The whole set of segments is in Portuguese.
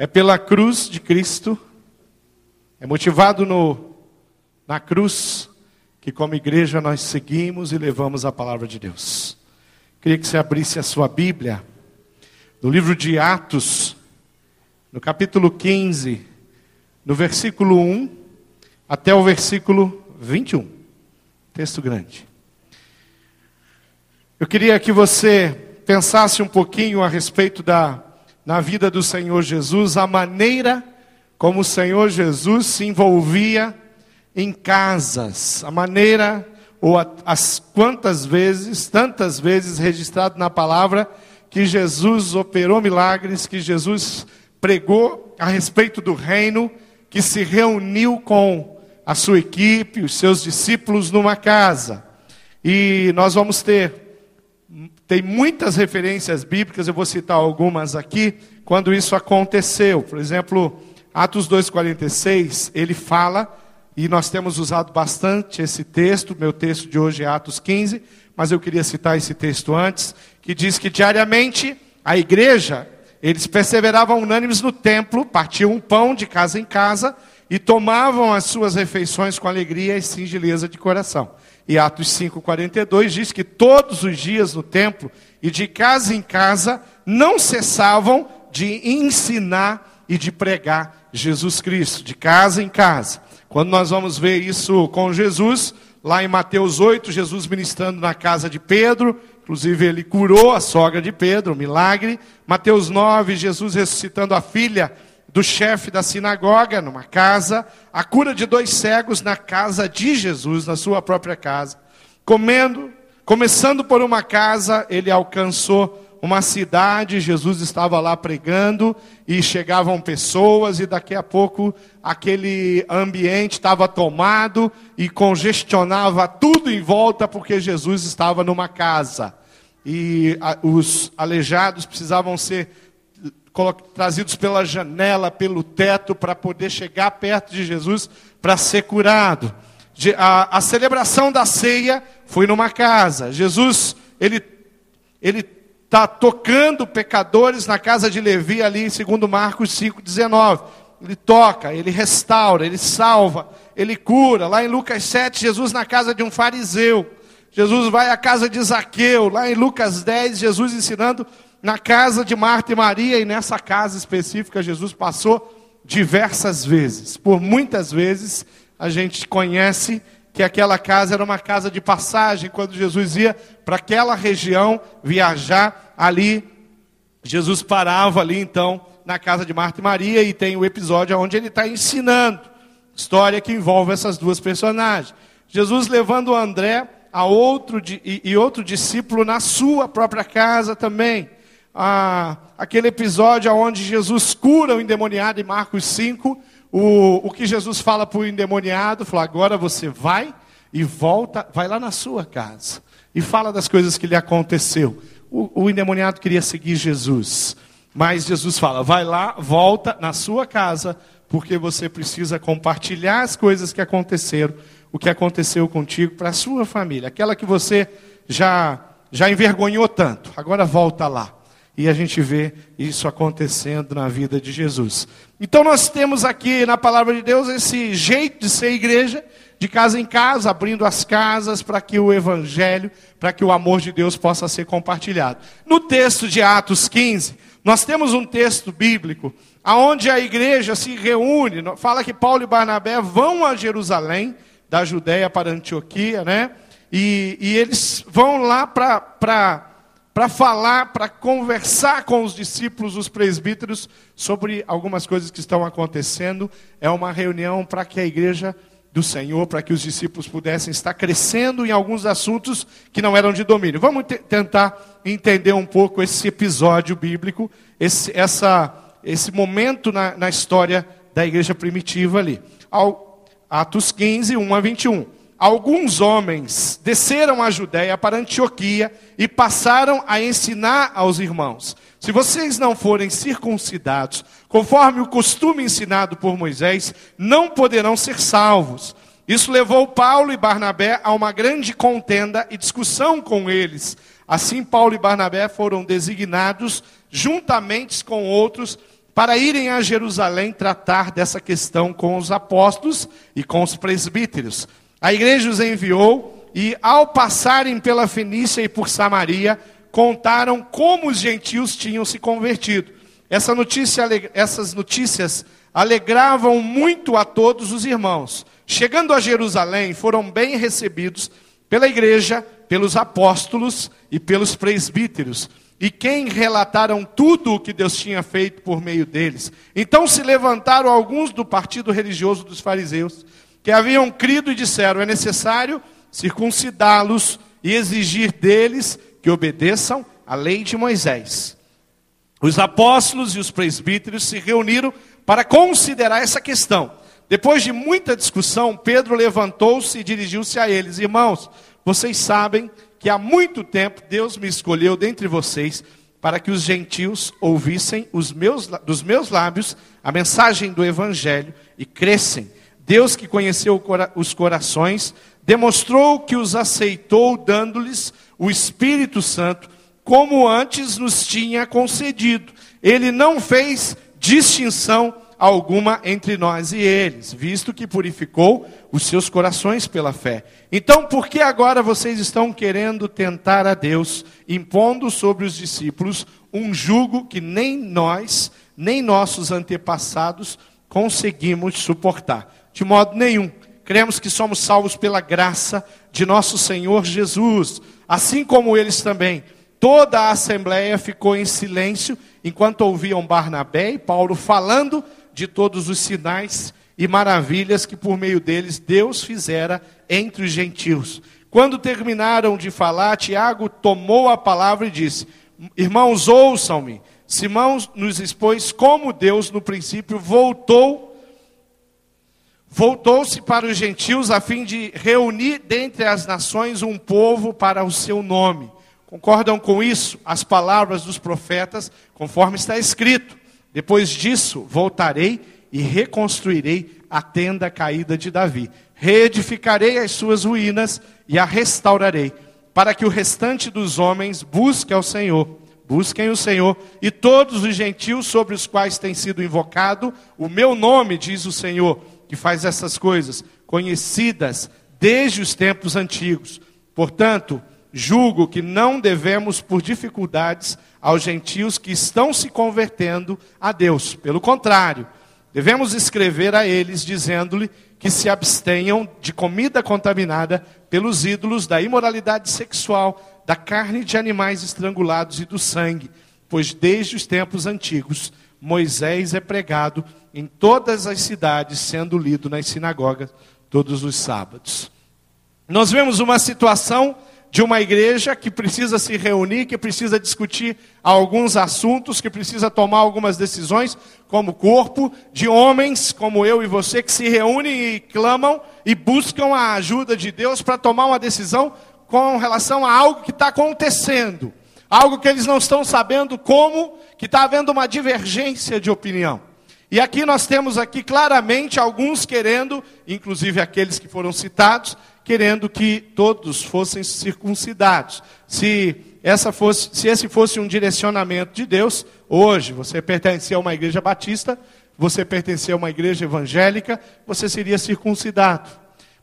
é pela cruz de Cristo, é motivado no, na cruz, que como igreja nós seguimos e levamos a palavra de Deus. Queria que você abrisse a sua Bíblia, no livro de Atos, no capítulo 15, no versículo 1 até o versículo 21. Texto grande. Eu queria que você pensasse um pouquinho a respeito da na vida do Senhor Jesus, a maneira como o Senhor Jesus se envolvia em casas, a maneira ou as quantas vezes, tantas vezes registrado na palavra que Jesus operou milagres, que Jesus pregou a respeito do reino, que se reuniu com a sua equipe, os seus discípulos numa casa. E nós vamos ter tem muitas referências bíblicas, eu vou citar algumas aqui, quando isso aconteceu. Por exemplo, Atos 2,46, ele fala, e nós temos usado bastante esse texto, meu texto de hoje é Atos 15, mas eu queria citar esse texto antes, que diz que diariamente a igreja, eles perseveravam unânimes no templo, partiam um pão de casa em casa e tomavam as suas refeições com alegria e singeleza de coração. E Atos 5,42 diz que todos os dias no templo e de casa em casa não cessavam de ensinar e de pregar Jesus Cristo, de casa em casa. Quando nós vamos ver isso com Jesus, lá em Mateus 8, Jesus ministrando na casa de Pedro, inclusive ele curou a sogra de Pedro, um milagre. Mateus 9, Jesus ressuscitando a filha do chefe da sinagoga numa casa, a cura de dois cegos na casa de Jesus, na sua própria casa. Comendo, começando por uma casa, ele alcançou uma cidade, Jesus estava lá pregando e chegavam pessoas e daqui a pouco aquele ambiente estava tomado e congestionava tudo em volta porque Jesus estava numa casa. E os aleijados precisavam ser trazidos pela janela, pelo teto, para poder chegar perto de Jesus para ser curado. A, a, celebração da ceia foi numa casa. Jesus, ele ele está tocando pecadores na casa de Levi ali, segundo Marcos 5:19. Ele toca, ele restaura, ele salva, ele cura. Lá em Lucas 7, Jesus na casa de um fariseu. Jesus vai à casa de Zaqueu. Lá em Lucas 10, Jesus ensinando na casa de Marta e Maria, e nessa casa específica, Jesus passou diversas vezes. Por muitas vezes, a gente conhece que aquela casa era uma casa de passagem, quando Jesus ia para aquela região viajar ali, Jesus parava ali então na casa de Marta e Maria, e tem o episódio onde ele está ensinando, história que envolve essas duas personagens. Jesus levando André a outro, e, outro discípulo na sua própria casa também aquele episódio onde Jesus cura o endemoniado em Marcos 5, o, o que Jesus fala para o endemoniado, fala, agora você vai e volta, vai lá na sua casa e fala das coisas que lhe aconteceu. O, o endemoniado queria seguir Jesus, mas Jesus fala, vai lá, volta na sua casa, porque você precisa compartilhar as coisas que aconteceram, o que aconteceu contigo para a sua família, aquela que você já já envergonhou tanto. Agora volta lá. E a gente vê isso acontecendo na vida de Jesus. Então nós temos aqui na palavra de Deus esse jeito de ser igreja, de casa em casa, abrindo as casas para que o evangelho, para que o amor de Deus possa ser compartilhado. No texto de Atos 15, nós temos um texto bíblico aonde a igreja se reúne, fala que Paulo e Barnabé vão a Jerusalém, da Judéia para Antioquia, né? E, e eles vão lá para para falar, para conversar com os discípulos, os presbíteros, sobre algumas coisas que estão acontecendo. É uma reunião para que a igreja do Senhor, para que os discípulos pudessem estar crescendo em alguns assuntos que não eram de domínio. Vamos tentar entender um pouco esse episódio bíblico, esse, essa, esse momento na, na história da igreja primitiva ali. Ao, Atos 15, 1 a 21 alguns homens desceram à Judéia para Antioquia e passaram a ensinar aos irmãos: se vocês não forem circuncidados, conforme o costume ensinado por Moisés, não poderão ser salvos. Isso levou Paulo e Barnabé a uma grande contenda e discussão com eles. Assim, Paulo e Barnabé foram designados, juntamente com outros, para irem a Jerusalém tratar dessa questão com os apóstolos e com os presbíteros. A igreja os enviou e, ao passarem pela Fenícia e por Samaria, contaram como os gentios tinham se convertido. Essa notícia, essas notícias alegravam muito a todos os irmãos. Chegando a Jerusalém, foram bem recebidos pela igreja, pelos apóstolos e pelos presbíteros, e quem relataram tudo o que Deus tinha feito por meio deles. Então se levantaram alguns do partido religioso dos fariseus, que haviam crido e disseram: é necessário circuncidá-los e exigir deles que obedeçam à lei de Moisés. Os apóstolos e os presbíteros se reuniram para considerar essa questão. Depois de muita discussão, Pedro levantou-se e dirigiu-se a eles: Irmãos, vocês sabem que há muito tempo Deus me escolheu dentre vocês para que os gentios ouvissem os meus, dos meus lábios a mensagem do Evangelho e crescem. Deus que conheceu os corações, demonstrou que os aceitou, dando-lhes o Espírito Santo como antes nos tinha concedido. Ele não fez distinção alguma entre nós e eles, visto que purificou os seus corações pela fé. Então, por que agora vocês estão querendo tentar a Deus, impondo sobre os discípulos um jugo que nem nós, nem nossos antepassados conseguimos suportar? De modo nenhum. Cremos que somos salvos pela graça de nosso Senhor Jesus, assim como eles também Toda a assembleia ficou em silêncio enquanto ouviam Barnabé e Paulo falando de todos os sinais e maravilhas que por meio deles Deus fizera entre os gentios. Quando terminaram de falar, Tiago tomou a palavra e disse: Irmãos, ouçam-me. Simão nos expôs como Deus no princípio voltou voltou-se para os gentios a fim de reunir dentre as nações um povo para o seu nome. Concordam com isso as palavras dos profetas, conforme está escrito: Depois disso voltarei e reconstruirei a tenda caída de Davi. Reedificarei as suas ruínas e a restaurarei, para que o restante dos homens busque ao Senhor. Busquem o Senhor e todos os gentios sobre os quais tem sido invocado o meu nome, diz o Senhor, que faz essas coisas, conhecidas desde os tempos antigos. Portanto, julgo que não devemos, por dificuldades, aos gentios que estão se convertendo a Deus. Pelo contrário, devemos escrever a eles, dizendo-lhe que se abstenham de comida contaminada pelos ídolos da imoralidade sexual, da carne de animais estrangulados e do sangue, pois desde os tempos antigos Moisés é pregado em todas as cidades, sendo lido nas sinagogas todos os sábados. Nós vemos uma situação de uma igreja que precisa se reunir, que precisa discutir alguns assuntos, que precisa tomar algumas decisões, como corpo, de homens como eu e você, que se reúnem e clamam e buscam a ajuda de Deus para tomar uma decisão com relação a algo que está acontecendo, algo que eles não estão sabendo como, que está havendo uma divergência de opinião. E aqui nós temos aqui claramente alguns querendo, inclusive aqueles que foram citados, querendo que todos fossem circuncidados. Se, essa fosse, se esse fosse um direcionamento de Deus, hoje você pertencia a uma igreja batista, você pertencia a uma igreja evangélica, você seria circuncidado.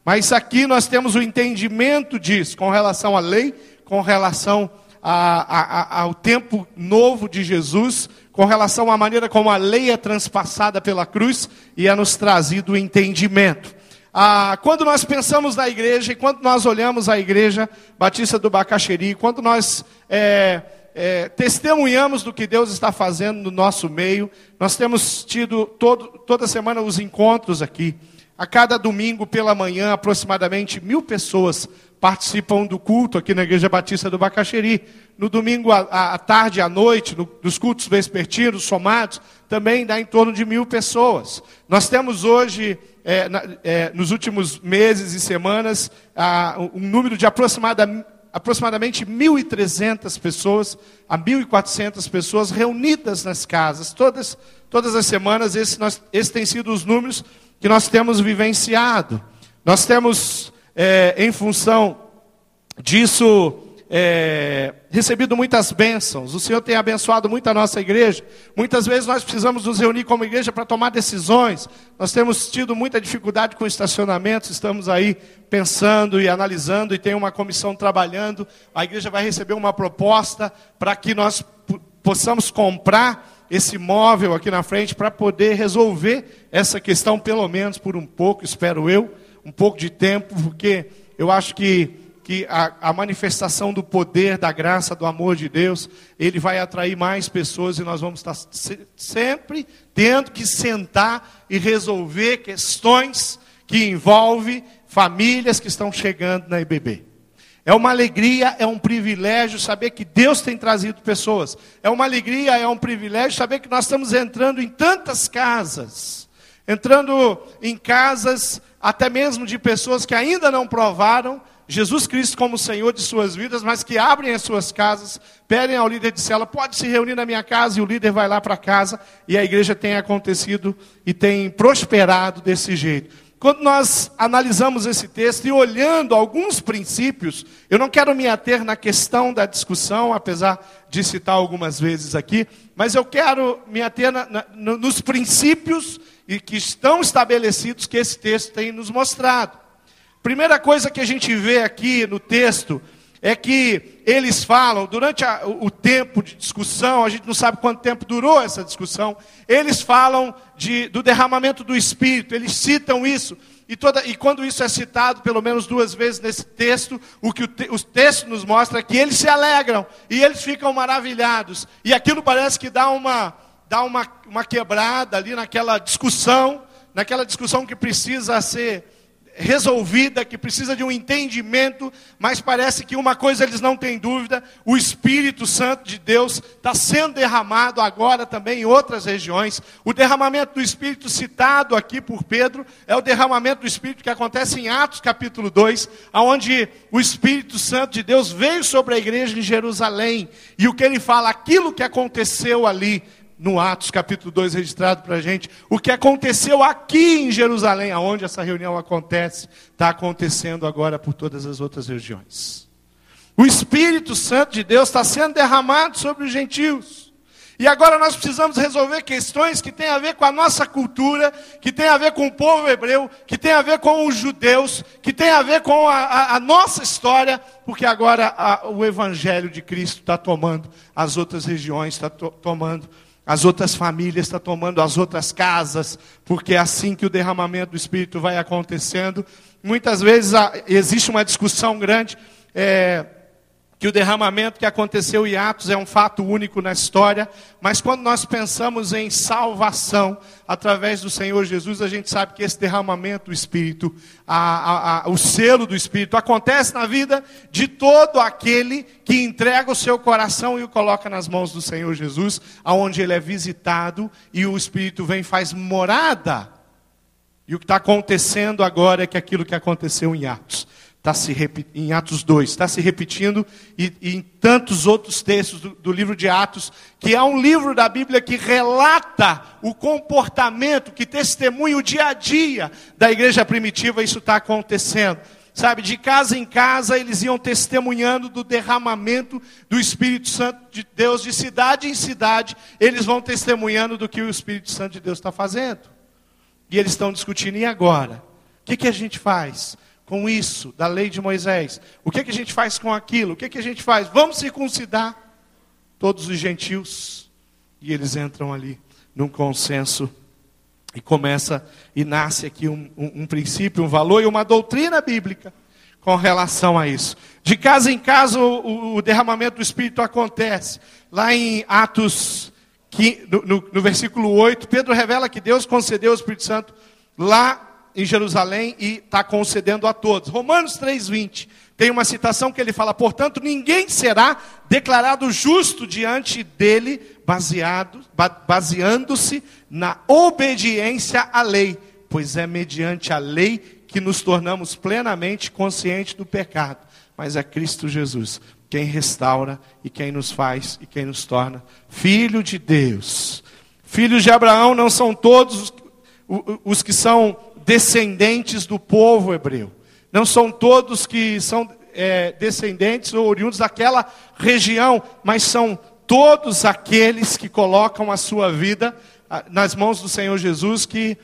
Mas aqui nós temos o entendimento disso, com relação à lei, com relação a, a, a, ao tempo novo de Jesus, com relação à maneira como a lei é transpassada pela cruz e é nos trazido o entendimento. Ah, quando nós pensamos na igreja e quando nós olhamos a igreja Batista do Bacaxeri, quando nós é, é, testemunhamos do que Deus está fazendo no nosso meio, nós temos tido todo, toda semana os encontros aqui. A cada domingo pela manhã, aproximadamente mil pessoas participam do culto aqui na Igreja Batista do Bacaxeri. No domingo à, à tarde, à noite, no, dos cultos vespertinos, somados, também dá em torno de mil pessoas. Nós temos hoje é, na, é, nos últimos meses e semanas, ah, um número de aproximada, aproximadamente 1.300 pessoas a 1.400 pessoas reunidas nas casas. Todas, todas as semanas, esses esse tem sido os números que nós temos vivenciado. Nós temos, é, em função disso, é, recebido muitas bênçãos, o Senhor tem abençoado muito a nossa igreja. Muitas vezes nós precisamos nos reunir como igreja para tomar decisões. Nós temos tido muita dificuldade com estacionamentos, estamos aí pensando e analisando, e tem uma comissão trabalhando. A igreja vai receber uma proposta para que nós possamos comprar esse imóvel aqui na frente para poder resolver essa questão, pelo menos por um pouco, espero eu, um pouco de tempo, porque eu acho que, que a, a manifestação do poder, da graça, do amor de Deus, ele vai atrair mais pessoas e nós vamos estar se, sempre tendo que sentar e resolver questões que envolvem famílias que estão chegando na IBB. É uma alegria, é um privilégio saber que Deus tem trazido pessoas. É uma alegria, é um privilégio saber que nós estamos entrando em tantas casas. Entrando em casas, até mesmo de pessoas que ainda não provaram Jesus Cristo como Senhor de suas vidas, mas que abrem as suas casas, pedem ao líder de cela, pode se reunir na minha casa, e o líder vai lá para casa, e a igreja tem acontecido e tem prosperado desse jeito. Quando nós analisamos esse texto e olhando alguns princípios, eu não quero me ater na questão da discussão, apesar de citar algumas vezes aqui, mas eu quero me ater na, na, nos princípios e que estão estabelecidos que esse texto tem nos mostrado. Primeira coisa que a gente vê aqui no texto é que eles falam, durante a, o tempo de discussão, a gente não sabe quanto tempo durou essa discussão, eles falam de, do derramamento do Espírito, eles citam isso. E, toda, e quando isso é citado, pelo menos duas vezes nesse texto, o que o, te, o texto nos mostra é que eles se alegram e eles ficam maravilhados. E aquilo parece que dá uma, dá uma, uma quebrada ali naquela discussão, naquela discussão que precisa ser resolvida, que precisa de um entendimento, mas parece que uma coisa eles não têm dúvida: o Espírito Santo de Deus está sendo derramado agora também em outras regiões. O derramamento do Espírito citado aqui por Pedro é o derramamento do Espírito que acontece em Atos capítulo 2, onde o Espírito Santo de Deus veio sobre a igreja em Jerusalém, e o que ele fala, aquilo que aconteceu ali no Atos capítulo 2 registrado para a gente, o que aconteceu aqui em Jerusalém, aonde essa reunião acontece, está acontecendo agora por todas as outras regiões. O Espírito Santo de Deus está sendo derramado sobre os gentios. E agora nós precisamos resolver questões que têm a ver com a nossa cultura, que têm a ver com o povo hebreu, que têm a ver com os judeus, que têm a ver com a, a, a nossa história, porque agora a, o Evangelho de Cristo está tomando as outras regiões, está to, tomando as outras famílias, está tomando as outras casas, porque é assim que o derramamento do Espírito vai acontecendo. Muitas vezes existe uma discussão grande. É, que o derramamento que aconteceu em Atos é um fato único na história, mas quando nós pensamos em salvação através do Senhor Jesus, a gente sabe que esse derramamento do Espírito, a, a, a, o selo do Espírito, acontece na vida de todo aquele que entrega o seu coração e o coloca nas mãos do Senhor Jesus, aonde ele é visitado e o Espírito vem e faz morada. E o que está acontecendo agora é que aquilo que aconteceu em Atos está se em Atos 2, está se repetindo e, e, em tantos outros textos do, do, livro de Atos, que é um livro da Bíblia que relata o comportamento, que testemunha o dia a dia da igreja primitiva, isso está acontecendo. Sabe, de casa em casa eles iam testemunhando do derramamento do Espírito Santo de Deus, de cidade em cidade, eles vão testemunhando do que o Espírito Santo de Deus está fazendo. E eles estão discutindo, e agora? O que, que a gente faz? Com isso, da lei de Moisés? O que, que a gente faz com aquilo? O que, que a gente faz? Vamos circuncidar todos os gentios. E eles entram ali num consenso e começa e nasce aqui um, um, um princípio, um valor e uma doutrina bíblica com relação a isso. De casa em casa o, o derramamento do Espírito acontece. Lá em Atos, no, no, no versículo 8, Pedro revela que Deus concedeu o Espírito Santo lá em Jerusalém e está concedendo a todos. Romanos 3,20 tem uma citação que ele fala: portanto, ninguém será declarado justo diante dele, baseado, baseando-se na obediência à lei, pois é mediante a lei que nos tornamos plenamente conscientes do pecado. Mas é Cristo Jesus quem restaura e quem nos faz e quem nos torna filho de Deus. Filhos de Abraão não são todos os que são descendentes do povo hebreu. Não são todos que são é, descendentes ou oriundos daquela região, mas são todos aqueles que colocam a sua vida nas mãos do Senhor Jesus, que,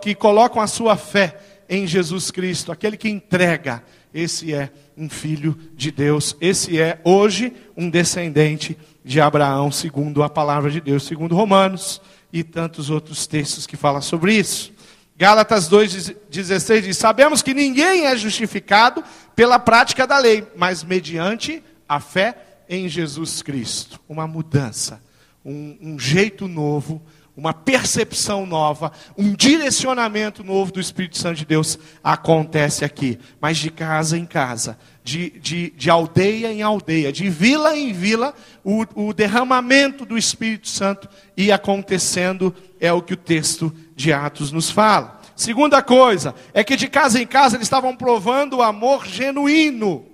que colocam a sua fé em Jesus Cristo, aquele que entrega. Esse é um filho de Deus, esse é hoje um descendente de Abraão, segundo a palavra de Deus, segundo Romanos e tantos outros textos que falam sobre isso. Gálatas 2,16 diz: Sabemos que ninguém é justificado pela prática da lei, mas mediante a fé em Jesus Cristo. Uma mudança, um, um jeito novo, uma percepção nova, um direcionamento novo do Espírito Santo de Deus acontece aqui, mas de casa em casa, de, de, de aldeia em aldeia, de vila em vila, o, o derramamento do Espírito Santo ia acontecendo, é o que o texto de Atos nos fala. Segunda coisa, é que de casa em casa eles estavam provando o amor genuíno,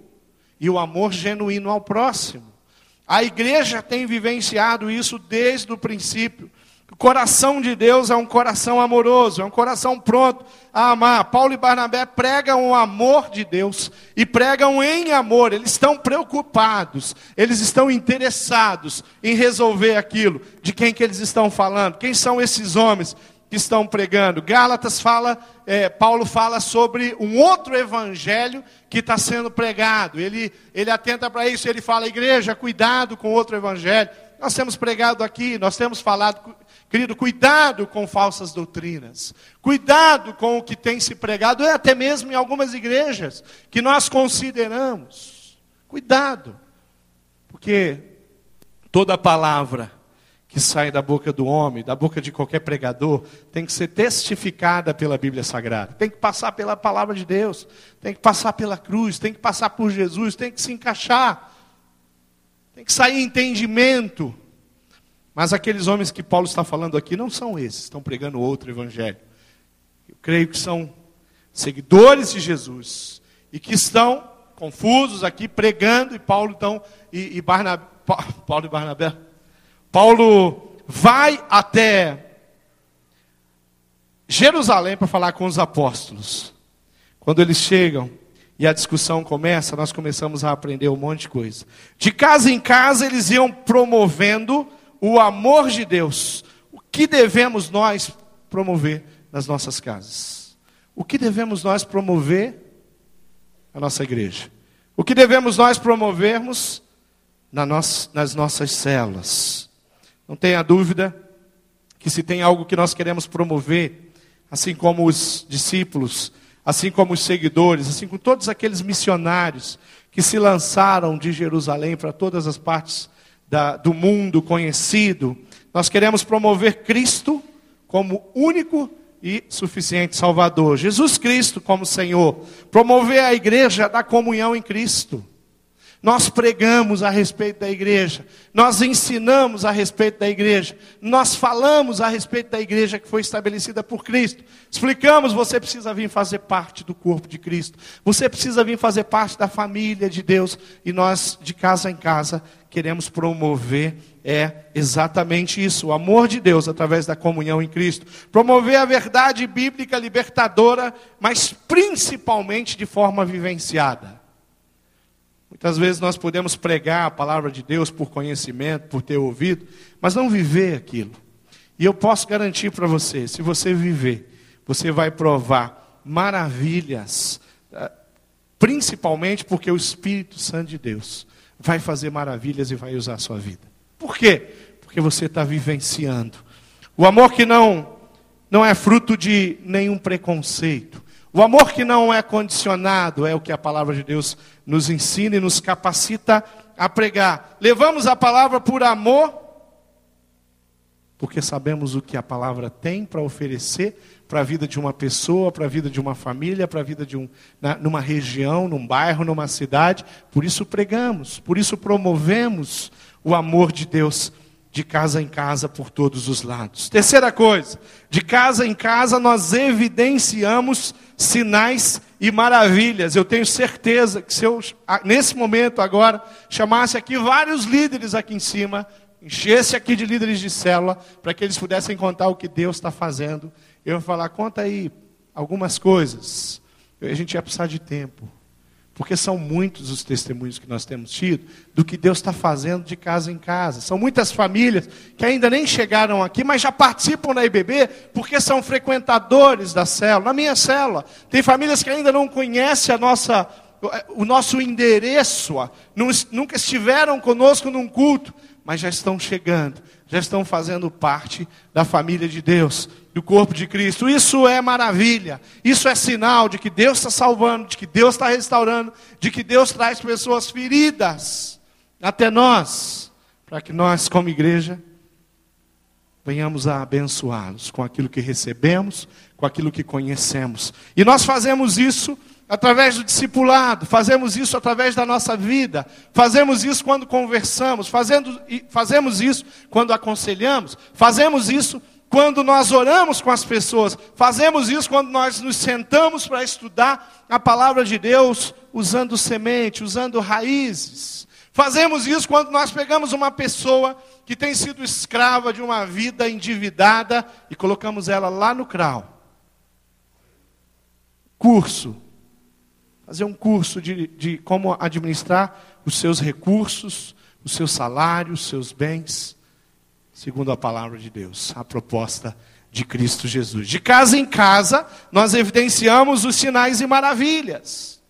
e o amor genuíno ao próximo. A igreja tem vivenciado isso desde o princípio. O coração de Deus é um coração amoroso, é um coração pronto a amar. Paulo e Barnabé pregam o amor de Deus e pregam em amor. Eles estão preocupados, eles estão interessados em resolver aquilo. De quem que eles estão falando? Quem são esses homens que estão pregando? Gálatas fala, é, Paulo fala sobre um outro evangelho que está sendo pregado. Ele, ele atenta para isso, ele fala, igreja, cuidado com outro evangelho. Nós temos pregado aqui, nós temos falado Querido, cuidado com falsas doutrinas. Cuidado com o que tem se pregado, até mesmo em algumas igrejas que nós consideramos. Cuidado. Porque toda palavra que sai da boca do homem, da boca de qualquer pregador, tem que ser testificada pela Bíblia Sagrada. Tem que passar pela palavra de Deus, tem que passar pela cruz, tem que passar por Jesus, tem que se encaixar. Tem que sair entendimento mas aqueles homens que Paulo está falando aqui não são esses, estão pregando outro evangelho. Eu creio que são seguidores de Jesus e que estão confusos aqui pregando e Paulo então e, e Barnabé, Paulo e Barnabé. Paulo vai até Jerusalém para falar com os apóstolos. Quando eles chegam e a discussão começa, nós começamos a aprender um monte de coisa. De casa em casa eles iam promovendo o amor de Deus. O que devemos nós promover nas nossas casas? O que devemos nós promover na nossa igreja? O que devemos nós promovermos na nas nossas células? Não tenha dúvida que se tem algo que nós queremos promover, assim como os discípulos, assim como os seguidores, assim como todos aqueles missionários que se lançaram de Jerusalém para todas as partes da, do mundo conhecido. Nós queremos promover Cristo como único e suficiente Salvador. Jesus Cristo como Senhor. Promover a igreja da comunhão em Cristo. Nós pregamos a respeito da igreja, nós ensinamos a respeito da igreja, nós falamos a respeito da igreja que foi estabelecida por Cristo. Explicamos: você precisa vir fazer parte do corpo de Cristo, você precisa vir fazer parte da família de Deus, e nós, de casa em casa, queremos promover é exatamente isso, o amor de Deus através da comunhão em Cristo. Promover a verdade bíblica libertadora, mas principalmente de forma vivenciada. Muitas vezes nós podemos pregar a palavra de Deus por conhecimento, por ter ouvido, mas não viver aquilo. E eu posso garantir para você, se você viver, você vai provar maravilhas, ah, principalmente porque o Espírito Santo de Deus vai fazer maravilhas e vai usar a sua vida. Por quê? Porque você está vivenciando. O amor que não, não é fruto de nenhum preconceito. O amor que não é condicionado é o que a palavra de Deus nos ensina e nos capacita a pregar. Levamos a palavra por amor, porque sabemos o que a palavra tem para oferecer para a vida de uma pessoa, para a vida de uma família, para a vida de um, na, numa região, num bairro, numa cidade. Por isso pregamos, por isso promovemos o amor de Deus de casa em casa por todos os lados. Terceira coisa, de casa em casa nós evidenciamos sinais e maravilhas. Eu tenho certeza que se eu, nesse momento agora, chamasse aqui vários líderes aqui em cima, enchesse aqui de líderes de célula, para que eles pudessem contar o que Deus está fazendo, eu ia falar, conta aí algumas coisas. A gente ia precisar de tempo. porque são muitos os testemunhos que nós temos tido do que Deus está fazendo de casa em casa. São muitas famílias que ainda nem chegaram aqui, mas já participam da IBB porque são frequentadores da célula. Na minha célula, tem famílias que ainda não conhecem a nossa, o nosso endereço, nunca estiveram conosco num culto, mas já estão chegando, já estão fazendo parte da família de Deus do corpo de Cristo. Isso é maravilha. Isso é sinal de que Deus está salvando, de que Deus está restaurando, de que Deus traz pessoas feridas até nós, para que nós, como igreja, venhamos a abençoá-los com aquilo que recebemos, com aquilo que conhecemos. E nós fazemos isso através do discipulado, fazemos isso através da nossa vida, fazemos isso quando conversamos, fazendo, fazemos isso quando aconselhamos, fazemos isso quando nós oramos com as pessoas, fazemos isso quando nós nos sentamos para estudar a palavra de Deus, usando semente, usando raízes. Fazemos isso quando nós pegamos uma pessoa que tem sido escrava de uma vida endividada e colocamos ela lá no CRAU. Curso. Fazer um curso de, de como administrar os seus recursos, os seus salários, os seus bens segundo a palavra de Deus, a proposta de Cristo Jesus. De casa em casa, nós evidenciamos os sinais e maravilhas.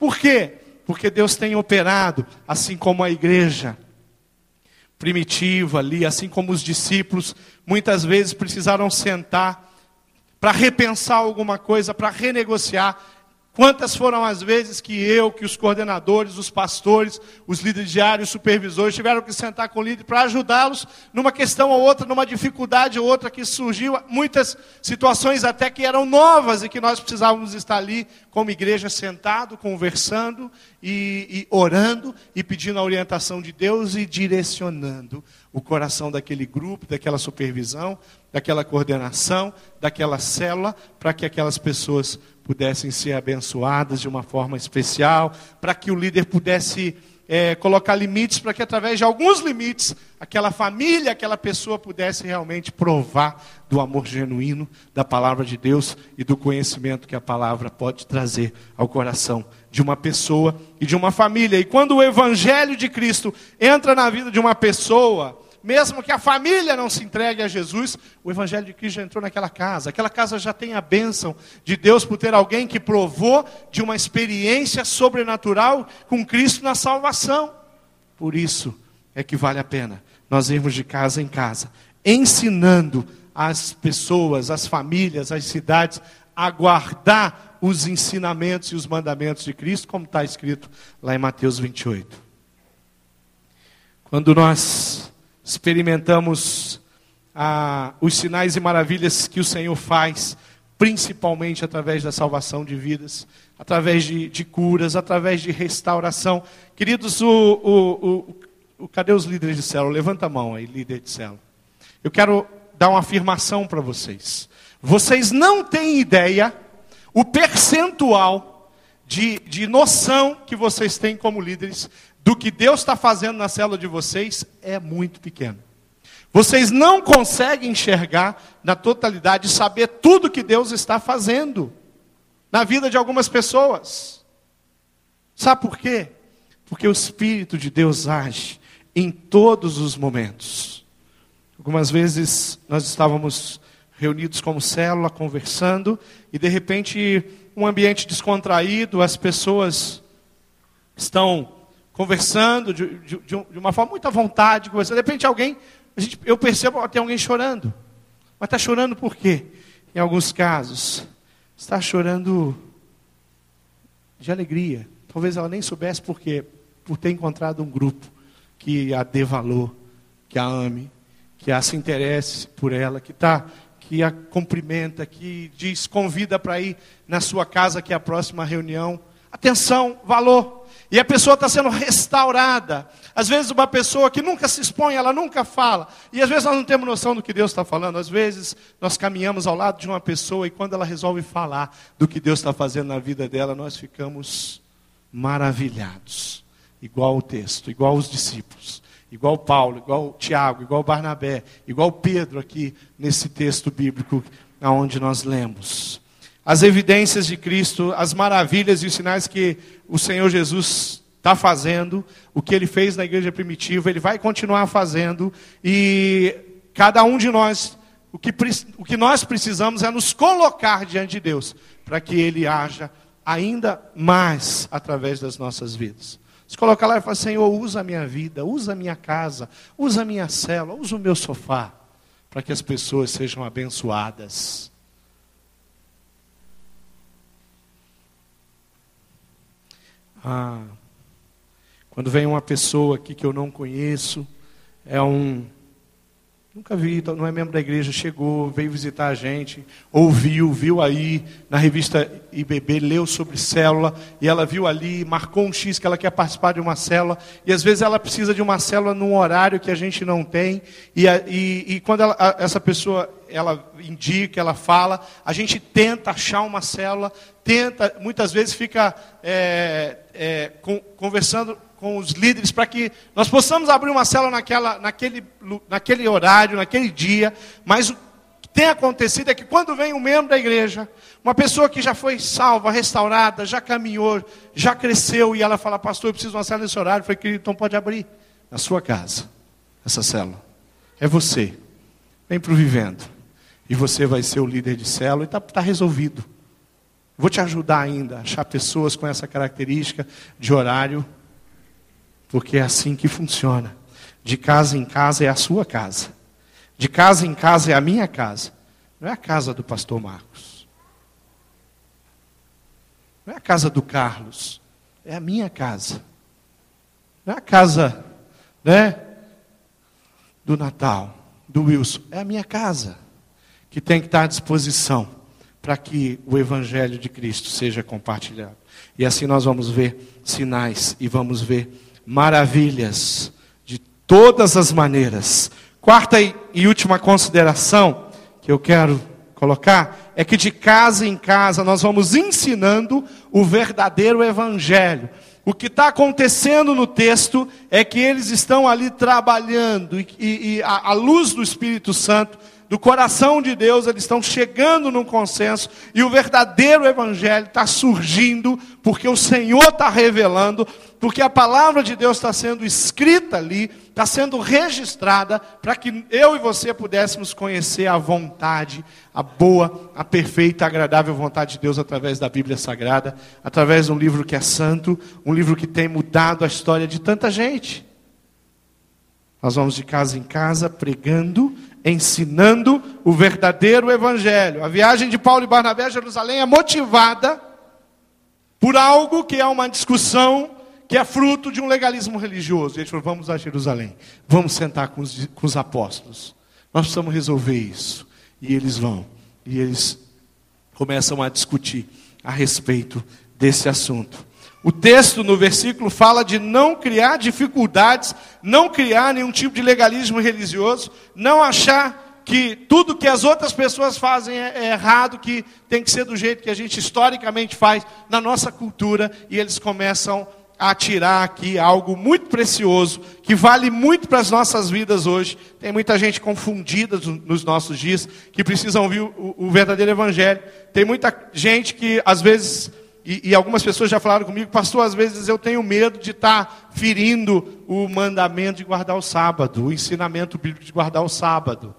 Por quê? Porque Deus tem operado, assim como a igreja primitiva ali, assim como os discípulos, muitas vezes precisaram sentar para repensar alguma coisa, para renegociar Quantas foram as vezes que eu, que os coordenadores, os pastores, os líderes diários, os supervisores tiveram que sentar com o líder para ajudá-los numa questão ou outra, numa dificuldade ou outra que surgiu, muitas situações até que eram novas e que nós precisávamos estar ali como igreja sentado, conversando e, e orando e pedindo a orientação de Deus e direcionando o coração daquele grupo, daquela supervisão, daquela coordenação, daquela célula, para que aquelas pessoas pudessem ser abençoadas de uma forma especial, para que o líder pudesse é, colocar limites, para que através de alguns limites, aquela família, aquela pessoa pudesse realmente provar do amor genuíno da palavra de Deus e do conhecimento que a palavra pode trazer ao coração de uma pessoa e de uma família. E quando o evangelho de Cristo entra na vida de uma pessoa, mesmo que a família não se entregue a Jesus, o Evangelho de Cristo já entrou naquela casa. Aquela casa já tem a bênção de Deus por ter alguém que provou de uma experiência sobrenatural com Cristo na salvação. Por isso é que vale a pena nós irmos de casa em casa, ensinando as pessoas, as famílias, as cidades a guardar os ensinamentos e os mandamentos de Cristo, como está escrito lá em Mateus 28. Quando nós experimentamos ah, os sinais e maravilhas que o Senhor faz, principalmente através da salvação de vidas, através de, de curas, através de restauração. Queridos, o, o, o, o, cadê os líderes de célula? Levanta a mão aí, líder de célula. Eu quero dar uma afirmação para vocês. Vocês não têm ideia o percentual de, de noção que vocês têm como líderes do que Deus está fazendo na célula de vocês é muito pequeno. Vocês não conseguem enxergar na totalidade, saber tudo que Deus está fazendo na vida de algumas pessoas. Sabe por quê? Porque o Espírito de Deus age em todos os momentos. Algumas vezes nós estávamos reunidos como célula, conversando, e de repente, um ambiente descontraído, as pessoas estão conversando de, de, de uma forma muito à vontade, conversando. De repente alguém, gente, eu percebo tem alguém chorando. Mas está chorando por quê? Em alguns casos, está chorando de alegria. Talvez ela nem soubesse por quê. Por ter encontrado um grupo que a dê valor, que a ame, que a se interesse por ela, que está que a cumprimenta, que diz, convida para ir na sua casa, que é a próxima reunião. Atenção, valor. E a pessoa está sendo restaurada. Às vezes, uma pessoa que nunca se expõe, ela nunca fala. E às vezes nós não temos noção do que Deus está falando. Às vezes nós caminhamos ao lado de uma pessoa e quando ela resolve falar do que Deus está fazendo na vida dela, nós ficamos maravilhados. Igual o texto, igual os discípulos, igual Paulo, igual Tiago, igual Barnabé, igual Pedro aqui nesse texto bíblico aonde nós lemos. As evidências de Cristo, as maravilhas e os sinais que o Senhor Jesus está fazendo, o que ele fez na igreja primitiva, ele vai continuar fazendo, e cada um de nós, o que, o que nós precisamos é nos colocar diante de Deus, para que ele haja ainda mais através das nossas vidas. Se colocar lá e falar, Senhor, usa a minha vida, usa a minha casa, usa a minha cela, usa o meu sofá, para que as pessoas sejam abençoadas. Ah, quando vem uma pessoa aqui que eu não conheço, é um. Nunca vi, então não é membro da igreja, chegou, veio visitar a gente, ouviu, viu aí na revista IBB, leu sobre célula, e ela viu ali, marcou um X que ela quer participar de uma célula, e às vezes ela precisa de uma célula num horário que a gente não tem, e, e, e quando ela, essa pessoa ela indica, ela fala, a gente tenta achar uma célula, tenta, muitas vezes fica é, é, com, conversando com os líderes para que nós possamos abrir uma célula naquela, naquele, naquele horário, naquele dia. Mas o que tem acontecido é que quando vem um membro da igreja, uma pessoa que já foi salva, restaurada, já caminhou, já cresceu, e ela fala, pastor, eu preciso de uma célula nesse horário. Eu falei, querido, então pode abrir na sua casa essa célula. É você. Vem para o vivendo. E você vai ser o líder de célula e está tá resolvido. Vou te ajudar ainda a achar pessoas com essa característica de horário porque é assim que funciona. De casa em casa é a sua casa. De casa em casa é a minha casa. Não é a casa do pastor Marcos. Não é a casa do Carlos. É a minha casa. Não é a casa, né? Do Natal, do Wilson. É a minha casa. Que tem que estar à disposição para que o Evangelho de Cristo seja compartilhado. E assim nós vamos ver sinais e vamos ver maravilhas de todas as maneiras. Quarta e última consideração que eu quero colocar é que de casa em casa nós vamos ensinando o verdadeiro evangelho. O que está acontecendo no texto é que eles estão ali trabalhando e, e, e a, a luz do Espírito Santo do coração de Deus, eles estão chegando num consenso, e o verdadeiro Evangelho está surgindo, porque o Senhor está revelando, porque a palavra de Deus está sendo escrita ali, está sendo registrada, para que eu e você pudéssemos conhecer a vontade, a boa, a perfeita, a agradável vontade de Deus através da Bíblia Sagrada, através de um livro que é santo, um livro que tem mudado a história de tanta gente. Nós vamos de casa em casa pregando ensinando o verdadeiro evangelho. A viagem de Paulo e Barnabé a Jerusalém é motivada por algo que é uma discussão que é fruto de um legalismo religioso. E eles falaram: vamos a Jerusalém, vamos sentar com os, com os apóstolos. Nós precisamos resolver isso. E eles vão. E eles começam a discutir a respeito desse assunto. O texto no versículo fala de não criar dificuldades, não criar nenhum tipo de legalismo religioso, não achar que tudo que as outras pessoas fazem é, é errado, que tem que ser do jeito que a gente historicamente faz na nossa cultura, e eles começam a tirar aqui algo muito precioso, que vale muito para as nossas vidas hoje. Tem muita gente confundida nos nossos dias, que precisam ouvir o, o verdadeiro evangelho. Tem muita gente que às vezes e, e, algumas pessoas já falaram comigo, pastor, às vezes eu tenho medo de estar tá ferindo o mandamento de guardar o sábado, o ensinamento bíblico de guardar o sábado.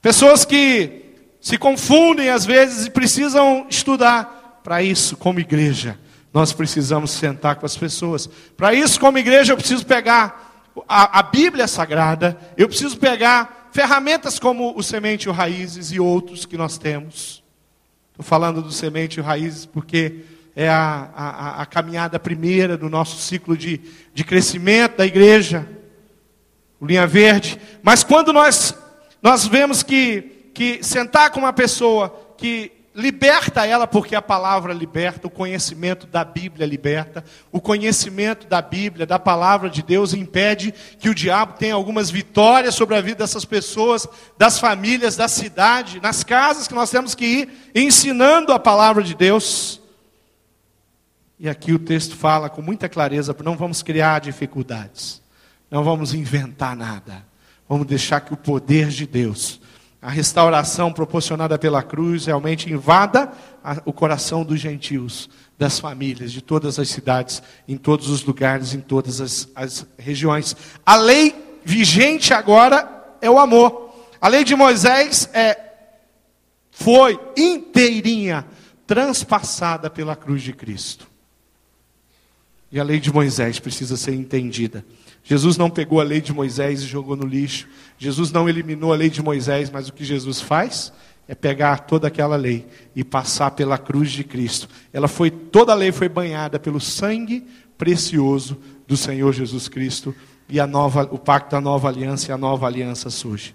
Pessoas que se confundem às vezes e precisam estudar. Para isso, como igreja, nós precisamos sentar com as pessoas. Para isso, como igreja, eu preciso pegar a, a Bíblia Sagrada, eu preciso pegar ferramentas como o Semente o Raízes e outros que nós temos. Estou falando do semente e raízes porque é a, a, a, caminhada primeira do nosso ciclo de, de crescimento da igreja, o linha verde. Mas quando nós, nós vemos que, que sentar com uma pessoa que liberta ela, porque a palavra liberta, o conhecimento da Bíblia liberta, o conhecimento da Bíblia, da palavra de Deus, impede que o diabo tenha algumas vitórias sobre a vida dessas pessoas, das famílias, da cidade, nas casas que nós temos que ir ensinando a palavra de Deus. E aqui o texto fala com muita clareza: não vamos criar dificuldades, não vamos inventar nada, vamos deixar que o poder de Deus a restauração proporcionada pela cruz realmente invada o coração dos gentios, das famílias, de todas as cidades, em todos os lugares, em todas as, as regiões. A lei vigente agora é o amor. A lei de Moisés é, foi inteirinha transpassada pela cruz de Cristo. E a lei de Moisés precisa ser entendida. Jesus não pegou a lei de Moisés e jogou no lixo. Jesus não eliminou a lei de Moisés, mas o que Jesus faz é pegar toda aquela lei e passar pela cruz de Cristo. Ela foi toda a lei foi banhada pelo sangue precioso do Senhor Jesus Cristo e a nova, o pacto da nova aliança e a nova aliança surge.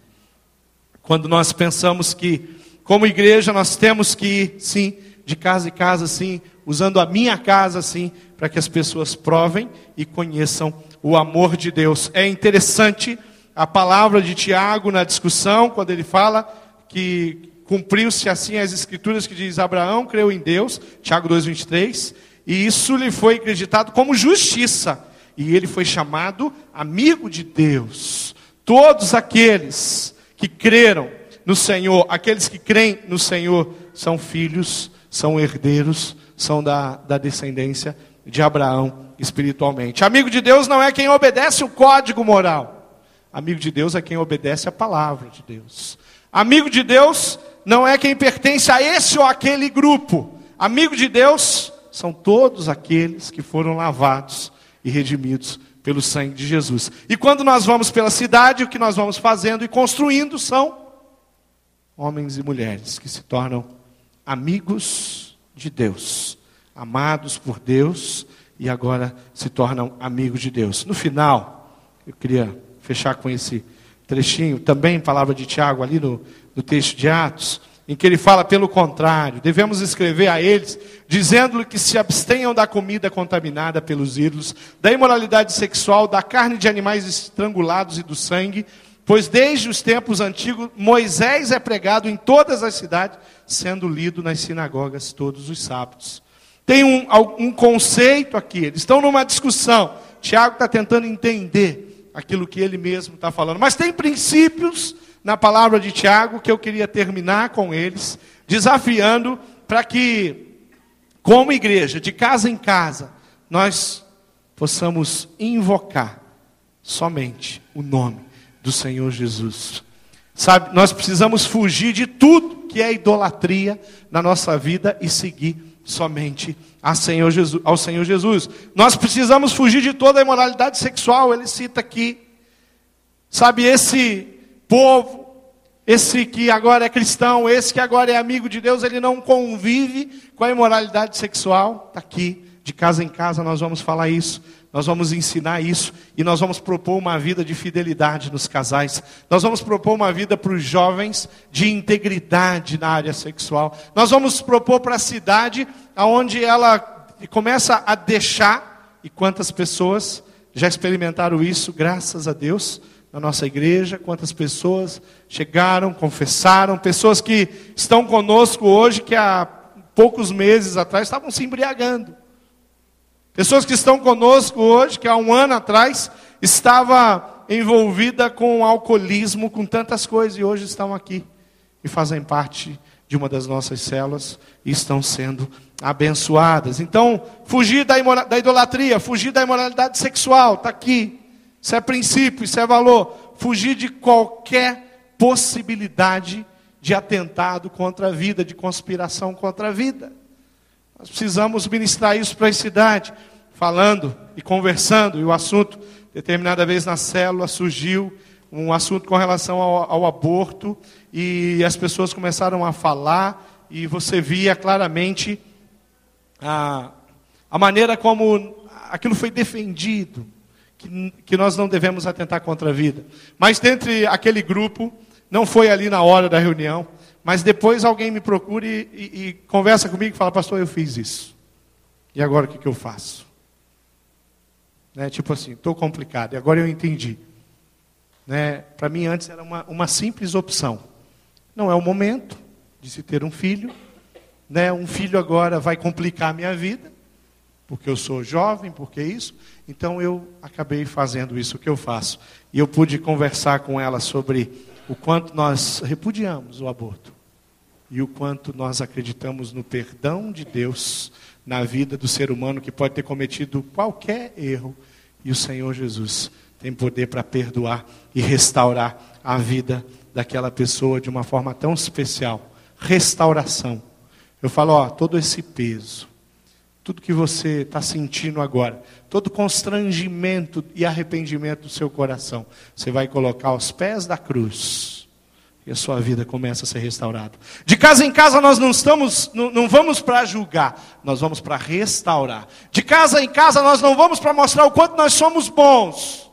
Quando nós pensamos que como igreja nós temos que sim, de casa em casa, sim, usando a minha casa, sim, para que as pessoas provem e conheçam o amor de Deus. É interessante a palavra de Tiago na discussão, quando ele fala que cumpriu-se assim as escrituras que diz Abraão creu em Deus, Tiago 2:23, e isso lhe foi acreditado como justiça, e ele foi chamado amigo de Deus. Todos aqueles que creram no Senhor, aqueles que creem no Senhor, são filhos, são herdeiros, são da, da descendência de Abraão espiritualmente. Amigo de Deus não é quem obedece o código moral. Amigo de Deus é quem obedece a palavra de Deus. Amigo de Deus não é quem pertence a esse ou aquele grupo. Amigo de Deus são todos aqueles que foram lavados e redimidos pelo sangue de Jesus. E quando nós vamos pela cidade, o que nós vamos fazendo e construindo são homens e mulheres que se tornam amigos de Deus, amados por Deus e agora se tornam amigos de Deus. No final, eu queria fechar com esse trechinho, também palavra de Tiago ali no, no texto de Atos, em que ele fala pelo contrário, devemos escrever a eles, dizendo-lhe que se abstenham da comida contaminada pelos ídolos, da imoralidade sexual, da carne de animais estrangulados e do sangue, pois desde os tempos antigos Moisés é pregado em todas as cidades, sendo lido nas sinagogas todos os sábados. Tem um, um conceito aqui, eles estão numa discussão. Tiago está tentando entender aquilo que ele mesmo está falando. Mas tem princípios na palavra de Tiago que eu queria terminar com eles, desafiando para que, como igreja, de casa em casa, nós possamos invocar somente o nome do Senhor Jesus. Sabe, nós precisamos fugir de tudo que é idolatria na nossa vida e seguir somente a Senhor Jesus, ao Senhor Jesus. Nós precisamos fugir de toda a imoralidade sexual. Ele cita aqui, sabe, esse povo, esse que agora é cristão, esse que agora é amigo de Deus, ele não convive com a imoralidade sexual. Está aqui, de casa em casa, nós vamos falar isso. Nós vamos ensinar isso e nós vamos propor uma vida de fidelidade nos casais. Nós vamos propor uma vida para os jovens de integridade na área sexual. Nós vamos propor para a cidade aonde ela começa a deixar e quantas pessoas já experimentaram isso, graças a Deus, na nossa igreja, quantas pessoas chegaram, confessaram, pessoas que estão conosco hoje que há poucos meses atrás estavam se embriagando. Pessoas que estão conosco hoje, que há um ano atrás estava envolvida com alcoolismo, com tantas coisas, e hoje estão aqui e fazem parte de uma das nossas células e estão sendo abençoadas. Então, fugir da, da idolatria, fugir da imoralidade sexual, está aqui. Isso é princípio, isso é valor. Fugir de qualquer possibilidade de atentado contra a vida, de conspiração contra a vida. Nós precisamos ministrar isso para a cidade, falando e conversando, e o assunto, determinada vez na célula, surgiu um assunto com relação ao, ao aborto, e as pessoas começaram a falar, e você via claramente a, a maneira como aquilo foi defendido, que, que nós não devemos atentar contra a vida. Mas dentre aquele grupo, não foi ali na hora da reunião, mas depois alguém me procura e, e, e conversa comigo e fala, pastor, eu fiz isso. E agora o que, que eu faço? Né, tipo assim, estou complicado, e agora eu entendi. Né, Para mim antes era uma, uma simples opção. Não é o momento de se ter um filho. Né, um filho agora vai complicar a minha vida, porque eu sou jovem, porque isso. Então eu acabei fazendo isso que eu faço. E eu pude conversar com ela sobre o quanto nós repudiamos o aborto e o quanto nós acreditamos no perdão de Deus na vida do ser humano que pode ter cometido qualquer erro e o Senhor Jesus tem poder para perdoar e restaurar a vida daquela pessoa de uma forma tão especial. Restauração. Eu falo, ó, todo esse peso, tudo que você está sentindo agora, todo constrangimento e arrependimento do seu coração, você vai colocar aos pés da cruz e a sua vida começa a ser restaurada. De casa em casa nós não estamos, não, não vamos para julgar, nós vamos para restaurar. De casa em casa nós não vamos para mostrar o quanto nós somos bons,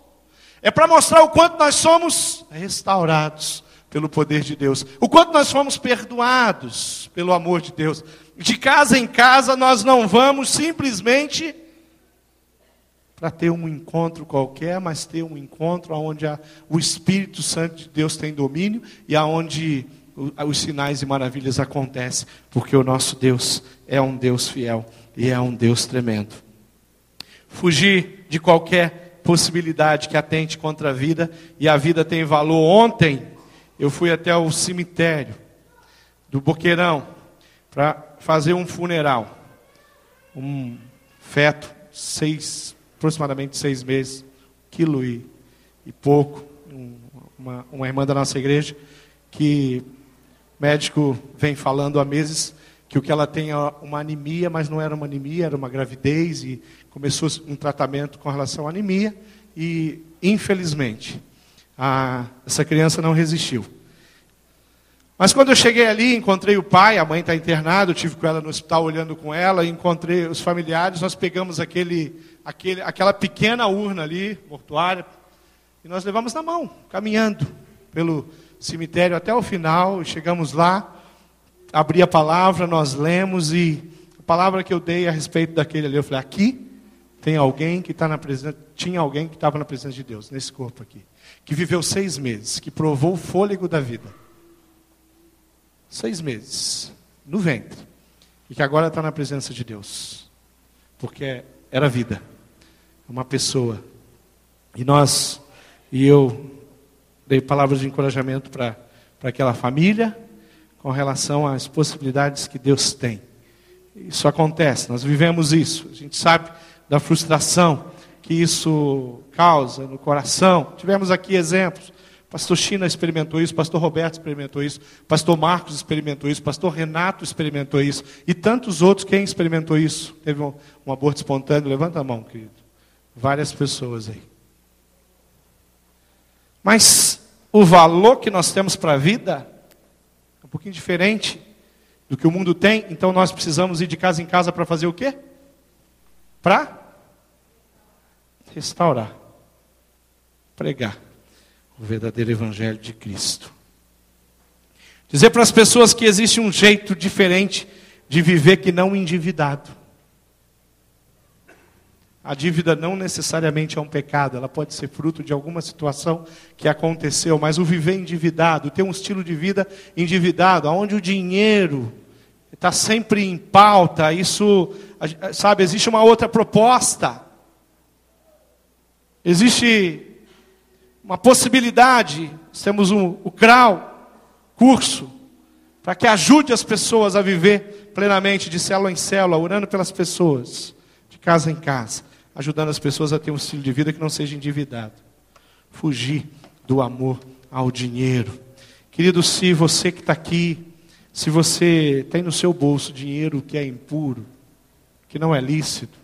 é para mostrar o quanto nós somos restaurados pelo poder de Deus, o quanto nós fomos perdoados pelo amor de Deus. De casa em casa nós não vamos simplesmente para ter um encontro qualquer, mas ter um encontro onde a, o Espírito Santo de Deus tem domínio e aonde os sinais e maravilhas acontecem, porque o nosso Deus é um Deus fiel e é um Deus tremendo. Fugir de qualquer possibilidade que atente contra a vida, e a vida tem valor. Ontem, eu fui até o cemitério do Boqueirão para fazer um funeral. Um feto, seis, aproximadamente seis meses, quilo e, e pouco. Um, uma, uma irmã da nossa igreja, que médico vem falando há meses que o que ela tem é uma anemia, mas não era uma anemia, era uma gravidez e começou um tratamento com relação à anemia e infelizmente a, essa criança não resistiu. Mas quando eu cheguei ali, encontrei o pai, a mãe está internada, eu tive com ela no hospital olhando com ela, encontrei os familiares, nós pegamos aquele, aquele, aquela pequena urna ali, mortuária, e nós levamos na mão, caminhando pelo cemitério até o final, chegamos lá, abri a palavra, nós lemos e a palavra que eu dei a respeito daquele ali, eu falei, aqui tem alguém que está na presença, tinha alguém que estava na presença de Deus, nesse corpo aqui que viveu seis meses, que provou o fôlego da vida. Seis meses, no ventre. E que agora está na presença de Deus. Porque era vida. Uma pessoa. E nós, e eu dei palavras de encorajamento para aquela família, com relação às possibilidades que Deus tem. Isso acontece, nós vivemos isso. A gente sabe da frustração, que isso causa no coração. Tivemos aqui exemplos. Pastor China experimentou isso, pastor Roberto experimentou isso, pastor Marcos experimentou isso, pastor Renato experimentou isso, e tantos outros, quem experimentou isso? Teve um, um aborto espontâneo? Levanta a mão, querido. Várias pessoas aí. Mas o valor que nós temos para a vida é um pouquinho diferente do que o mundo tem, então nós precisamos ir de casa em casa para fazer o quê? Para restaurar, pregar o verdadeiro Evangelho de Cristo. Dizer para as pessoas que existe um jeito diferente de viver que não endividado. A dívida não necessariamente é um pecado, ela pode ser fruto de alguma situação que aconteceu, mas o viver endividado, ter um estilo de vida endividado, onde o dinheiro está sempre em pauta, isso, sabe, existe uma outra proposta. Existe uma possibilidade, temos um, o CRAU, curso, para que ajude as pessoas a viver plenamente de célula em célula, orando pelas pessoas, de casa em casa, ajudando as pessoas a ter um estilo de vida que não seja endividado. Fugir do amor ao dinheiro. Querido, se você que está aqui, se você tem no seu bolso dinheiro que é impuro, que não é lícito,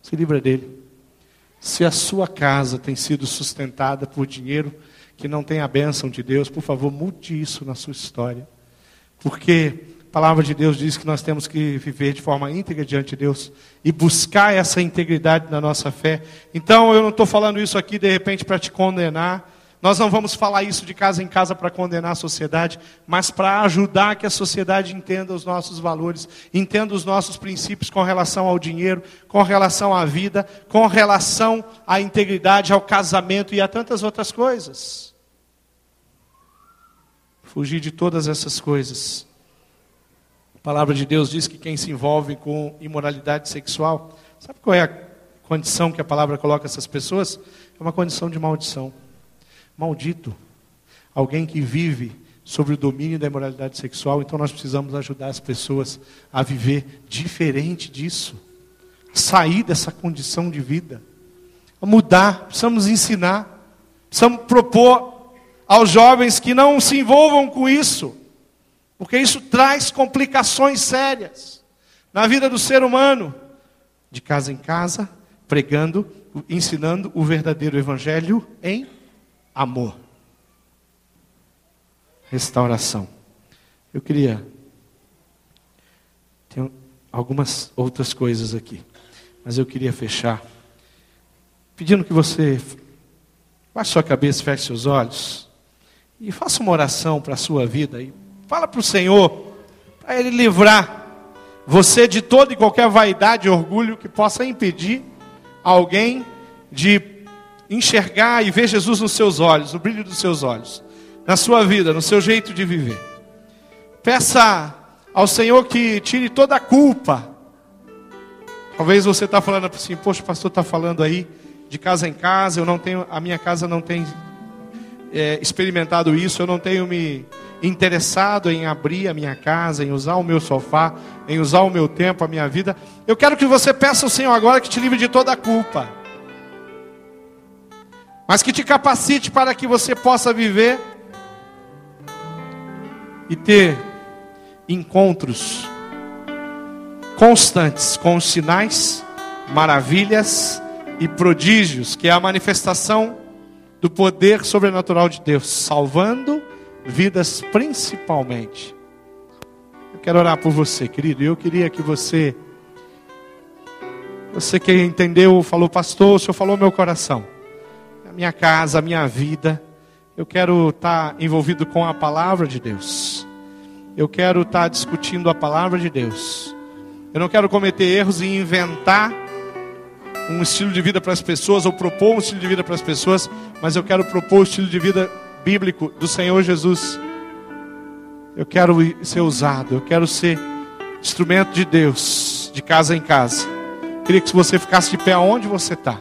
se livra dele. Se a sua casa tem sido sustentada por dinheiro que não tem a bênção de Deus, por favor, mude isso na sua história. Porque a palavra de Deus diz que nós temos que viver de forma íntegra diante de Deus e buscar essa integridade na nossa fé. Então, eu não estou falando isso aqui de repente para te condenar. Nós não vamos falar isso de casa em casa para condenar a sociedade, mas para ajudar que a sociedade entenda os nossos valores, entenda os nossos princípios com relação ao dinheiro, com relação à vida, com relação à integridade, ao casamento e a tantas outras coisas. Fugir de todas essas coisas. A palavra de Deus diz que quem se envolve com imoralidade sexual, sabe qual é a condição que a palavra coloca essas pessoas? É uma condição de maldição maldito. alguém que vive sobre o domínio da imoralidade sexual, então nós precisamos ajudar as pessoas a viver diferente disso, sair dessa condição de vida, a mudar, precisamos ensinar, precisamos propor aos jovens que não se envolvam com isso, porque isso traz complicações sérias na vida do ser humano, de casa em casa, pregando, ensinando o verdadeiro evangelho em amor restauração. Eu queria. Tem algumas outras coisas aqui, mas eu queria fechar pedindo que você baixe sua cabeça, feche seus olhos e faça uma oração para a sua vida e fala para o Senhor, para Ele livrar você de toda e qualquer vaidade e orgulho que possa impedir alguém de enxergar e ver Jesus nos seus olhos, no brilho dos seus olhos na sua vida, no seu jeito de viver. Peça ao Senhor que tire toda a culpa. Talvez você está falando assim, poxa, o pastor está falando aí de casa em casa, eu não tenho, a minha casa não tem é, experimentado isso, eu não tenho me interessado em abrir a minha casa, em usar o meu sofá, em usar o meu tempo, a minha vida. Eu quero que você peça ao Senhor agora que te livre de toda a culpa, mas que te capacite para que você possa viver e ter encontros constantes com os sinais, maravilhas e prodígios, que é a manifestação do poder sobrenatural de Deus, salvando vidas principalmente. Eu quero orar por você, querido. Eu queria que você, você que entendeu, falou, pastor, o senhor falou meu coração, minha casa, minha vida. Eu quero estar envolvido com a palavra de Deus. Eu quero estar discutindo a palavra de Deus. Eu não quero cometer erros e inventar um estilo de vida para as pessoas ou propor um estilo de vida para as pessoas, mas eu quero propor o estilo de vida bíblico do Senhor Jesus. Eu quero ser usado, eu quero ser instrumento de Deus, de casa em casa. Queria que você ficasse de pé aonde você está.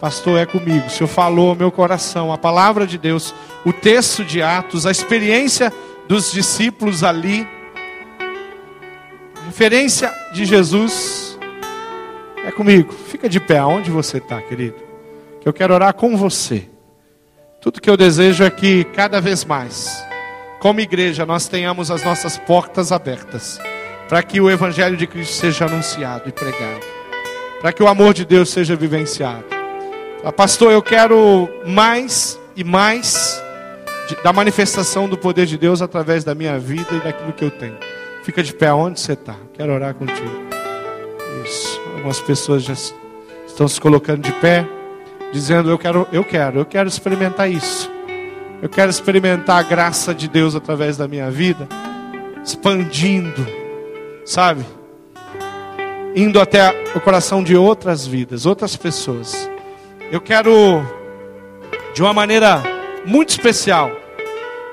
Pastor, é comigo. O Senhor falou ao meu coração, a palavra de Deus, o texto de Atos, a experiência dos discípulos ali, a referência de Jesus. É comigo. Fica de pé aonde você está, querido. Que eu quero orar com você. Tudo que eu desejo é que cada vez mais, como igreja, nós tenhamos as nossas portas abertas para que o Evangelho de Cristo seja anunciado e pregado, para que o amor de Deus seja vivenciado. Ah, pastor, eu quero mais e mais da manifestação do poder de Deus através da minha vida e daquilo que eu tenho. Fica de pé onde você está. Quero orar contigo. Isso. Algumas pessoas já estão se colocando de pé, dizendo: Eu quero, eu quero, eu quero experimentar isso. Eu quero experimentar a graça de Deus através da minha vida, expandindo, sabe? Indo até o coração de outras vidas, outras pessoas. Eu quero, de uma maneira muito especial,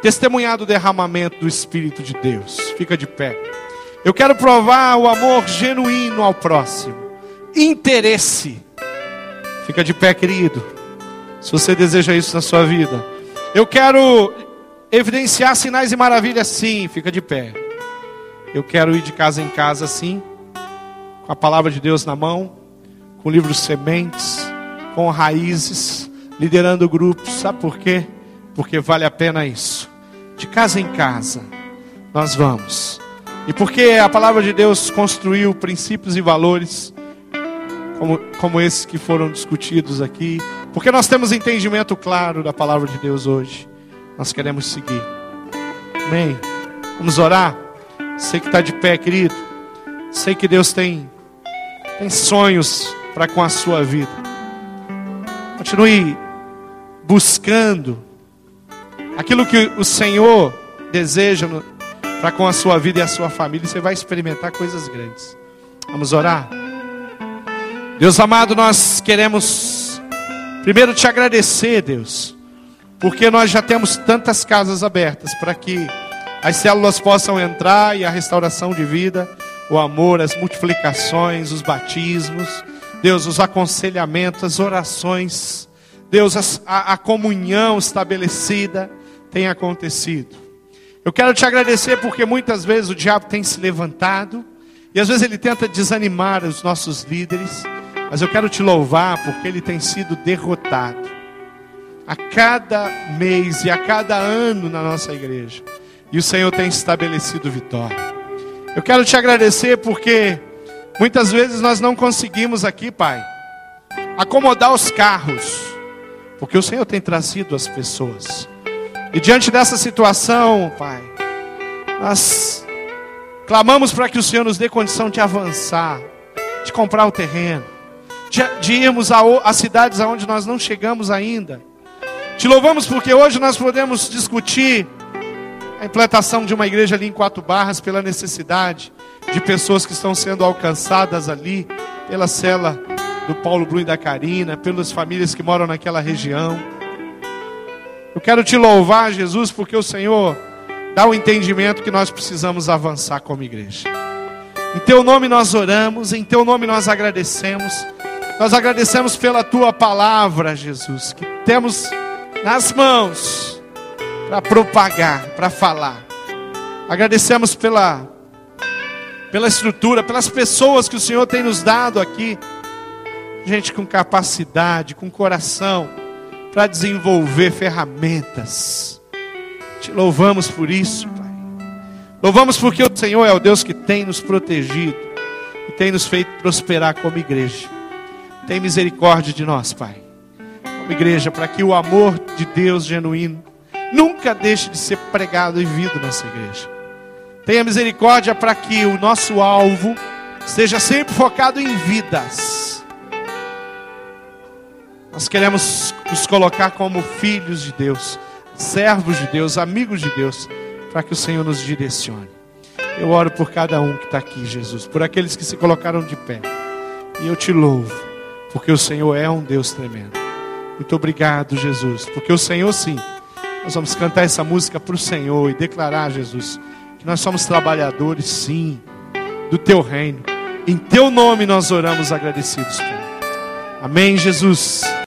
testemunhar do derramamento do Espírito de Deus. Fica de pé. Eu quero provar o amor genuíno ao próximo. Interesse. Fica de pé, querido. Se você deseja isso na sua vida. Eu quero evidenciar sinais e maravilhas, sim. Fica de pé. Eu quero ir de casa em casa, sim. Com a palavra de Deus na mão. Com o livro Sementes com raízes, liderando grupos. Sabe por quê? Porque vale a pena isso. De casa em casa, nós vamos. E porque a palavra de Deus construiu princípios e valores, como, como esses que foram discutidos aqui. Porque nós temos entendimento claro da palavra de Deus hoje. Nós queremos seguir. Amém. Vamos orar. Sei que está de pé, querido. Sei que Deus tem, tem sonhos para com a sua vida. Continue buscando aquilo que o Senhor deseja para com a sua vida e a sua família. Você vai experimentar coisas grandes. Vamos orar? Deus amado, nós queremos primeiro te agradecer, Deus, porque nós já temos tantas casas abertas para que as células possam entrar e a restauração de vida, o amor, as multiplicações, os batismos Deus, os aconselhamentos, as orações, Deus, a, a comunhão estabelecida tem acontecido. Eu quero te agradecer porque muitas vezes o diabo tem se levantado e às vezes ele tenta desanimar os nossos líderes, mas eu quero te louvar porque ele tem sido derrotado a cada mês e a cada ano na nossa igreja. E o Senhor tem estabelecido vitória. Eu quero te agradecer porque muitas vezes nós não conseguimos aqui, Pai, acomodar os carros, porque o Senhor tem trazido as pessoas. E diante dessa situação, Pai, nós clamamos para que o Senhor nos dê condição de avançar, de comprar o terreno, de, de irmos a, cidades aonde nós não chegamos ainda. Te louvamos porque hoje nós podemos discutir a implantação de uma igreja ali em Quatro Barras pela necessidade de pessoas que estão sendo alcançadas ali pela cela do Paulo Blum e da Karina, pelas famílias que moram naquela região. Eu quero te louvar, Jesus, porque o Senhor dá o entendimento que nós precisamos avançar como igreja. Em teu nome nós oramos, em teu nome nós agradecemos. Nós agradecemos pela tua palavra, Jesus, que temos nas mãos para propagar, para falar. Agradecemos pela pela estrutura, pelas pessoas que o Senhor tem nos dado aqui. Gente com capacidade, com coração para desenvolver ferramentas. Te louvamos por isso, Pai. Louvamos porque o Senhor é o Deus que tem nos protegido e tem nos feito prosperar como igreja. Tem misericórdia de nós, Pai. Como igreja, para que o amor de Deus genuíno nunca deixe de ser pregado e vivido nessa igreja. Tenha misericórdia para que o nosso alvo seja sempre focado em vidas. Nós queremos nos colocar como filhos de Deus, servos de Deus, amigos de Deus, para que o Senhor nos direcione. Eu oro por cada um que está aqui, Jesus, por aqueles que se colocaram de pé. E eu te louvo, porque o Senhor é um Deus tremendo. Muito obrigado, Jesus, porque o Senhor sim. Nós vamos cantar essa música para o Senhor e declarar, Jesus, nós somos trabalhadores, sim, do teu reino. Em teu nome nós oramos agradecidos. Amém, Jesus.